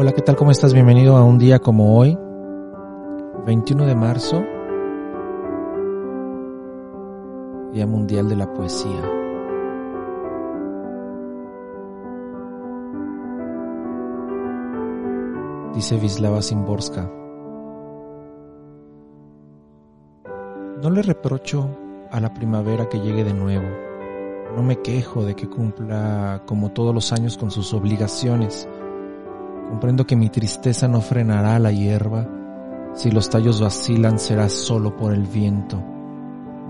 Hola, ¿qué tal? ¿Cómo estás? Bienvenido a un día como hoy, 21 de marzo, Día Mundial de la Poesía. Dice Vislava Simborska. No le reprocho a la primavera que llegue de nuevo. No me quejo de que cumpla como todos los años con sus obligaciones Comprendo que mi tristeza no frenará la hierba, si los tallos vacilan será solo por el viento.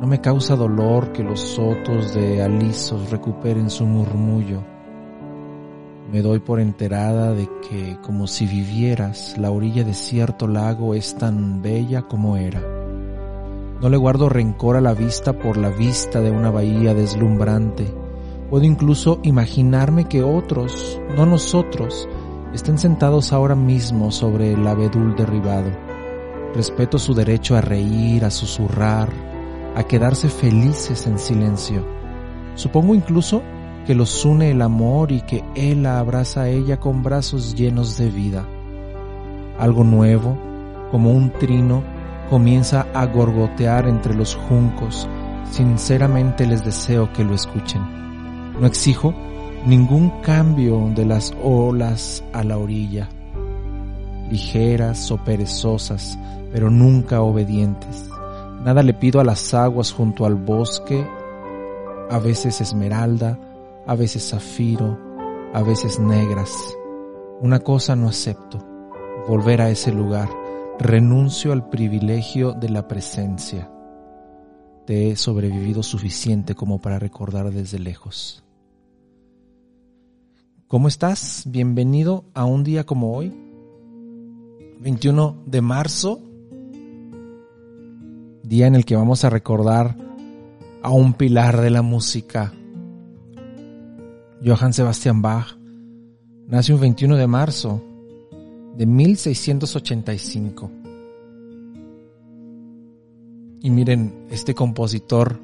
No me causa dolor que los sotos de alisos recuperen su murmullo. Me doy por enterada de que, como si vivieras, la orilla de cierto lago es tan bella como era. No le guardo rencor a la vista por la vista de una bahía deslumbrante. Puedo incluso imaginarme que otros, no nosotros, estén sentados ahora mismo sobre el abedul derribado. Respeto su derecho a reír, a susurrar, a quedarse felices en silencio. Supongo incluso que los une el amor y que él la abraza a ella con brazos llenos de vida. Algo nuevo, como un trino, comienza a gorgotear entre los juncos. Sinceramente les deseo que lo escuchen. No exijo ningún cambio de las olas a la orilla, ligeras o perezosas, pero nunca obedientes. Nada le pido a las aguas junto al bosque, a veces esmeralda, a veces zafiro, a veces negras. Una cosa no acepto, volver a ese lugar. Renuncio al privilegio de la presencia. Te he sobrevivido suficiente como para recordar desde lejos. ¿Cómo estás? Bienvenido a un día como hoy, 21 de marzo, día en el que vamos a recordar a un pilar de la música. Johann Sebastian Bach nace un 21 de marzo de 1685. Y miren, este compositor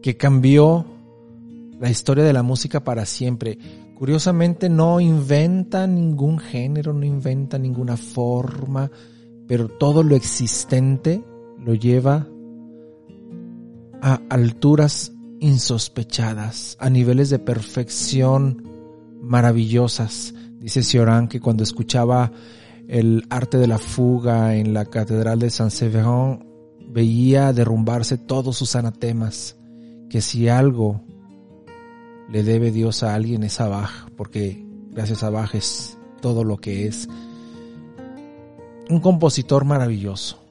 que cambió la historia de la música para siempre. Curiosamente no inventa ningún género, no inventa ninguna forma, pero todo lo existente lo lleva a alturas insospechadas, a niveles de perfección maravillosas. Dice Cioran que cuando escuchaba el arte de la fuga en la catedral de San Severin, veía derrumbarse todos sus anatemas, que si algo le debe Dios a alguien es a Bach, porque gracias a Bach es todo lo que es. Un compositor maravilloso.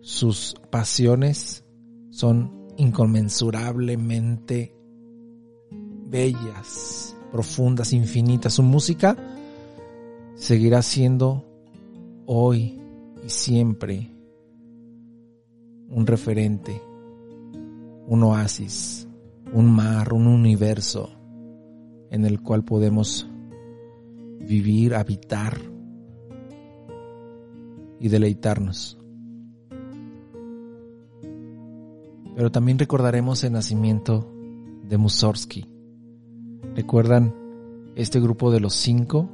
Sus pasiones son inconmensurablemente bellas, profundas, infinitas. Su música seguirá siendo hoy y siempre un referente, un oasis un mar, un universo en el cual podemos vivir, habitar y deleitarnos. Pero también recordaremos el nacimiento de Mussorgsky. ¿Recuerdan este grupo de los cinco?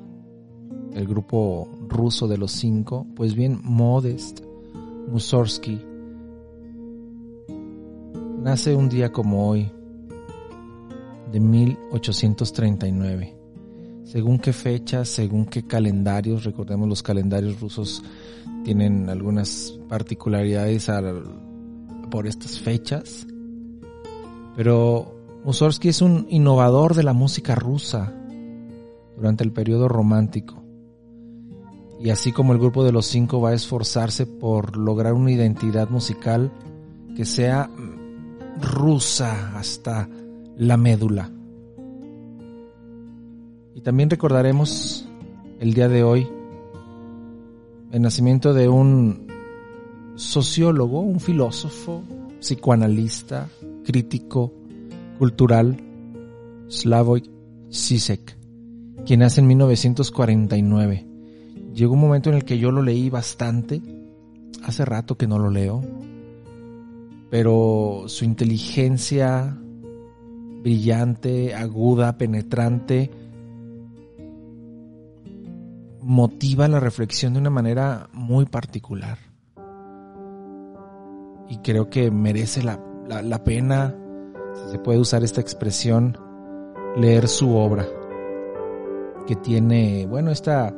El grupo ruso de los cinco. Pues bien, Modest Mussorgsky nace un día como hoy, de 1839. Según qué fechas, según qué calendarios, recordemos los calendarios rusos tienen algunas particularidades por estas fechas, pero Mussorgsky es un innovador de la música rusa durante el periodo romántico. y así como el grupo de los cinco va a esforzarse por lograr una identidad musical que sea rusa hasta la médula. Y también recordaremos el día de hoy el nacimiento de un sociólogo, un filósofo, psicoanalista, crítico, cultural, Slavoj Zizek, quien nace en 1949. Llegó un momento en el que yo lo leí bastante, hace rato que no lo leo, pero su inteligencia brillante, aguda, penetrante, motiva la reflexión de una manera muy particular. Y creo que merece la, pena, si se puede usar esta expresión, leer su obra, que tiene, bueno, esta,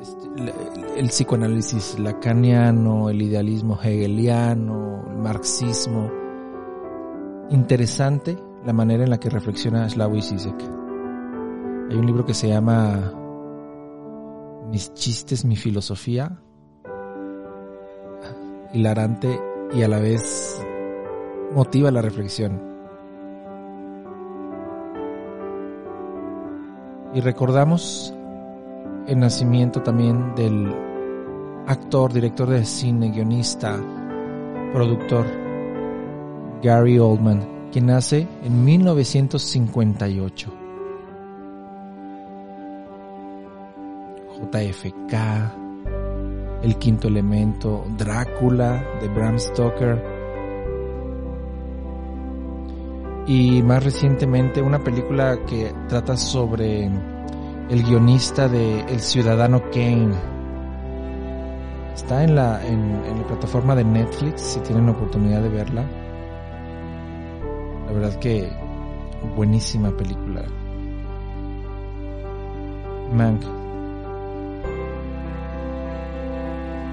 este, el psicoanálisis lacaniano, el idealismo hegeliano, el marxismo. Interesante la manera en la que reflexiona Slavoj Zizek. Hay un libro que se llama mis chistes, mi filosofía, hilarante y a la vez motiva la reflexión. Y recordamos el nacimiento también del actor, director de cine, guionista, productor Gary Oldman, quien nace en 1958. JFK, El Quinto Elemento, Drácula de Bram Stoker y más recientemente una película que trata sobre el guionista de El Ciudadano Kane. Está en la, en, en la plataforma de Netflix si tienen oportunidad de verla. La verdad que buenísima película. Mank.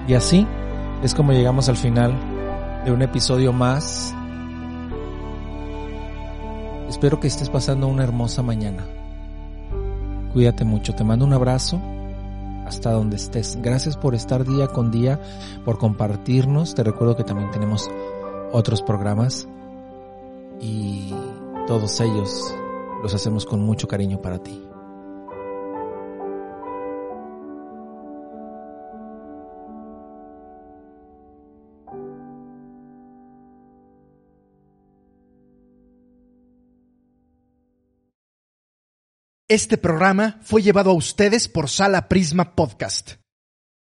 Y así es como llegamos al final de un episodio más. Espero que estés pasando una hermosa mañana. Cuídate mucho, te mando un abrazo hasta donde estés. Gracias por estar día con día, por compartirnos. Te recuerdo que también tenemos otros programas y todos ellos los hacemos con mucho cariño para ti. Este programa fue llevado a ustedes por Sala Prisma Podcast.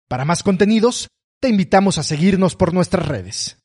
Para más contenidos, te invitamos a seguirnos por nuestras redes.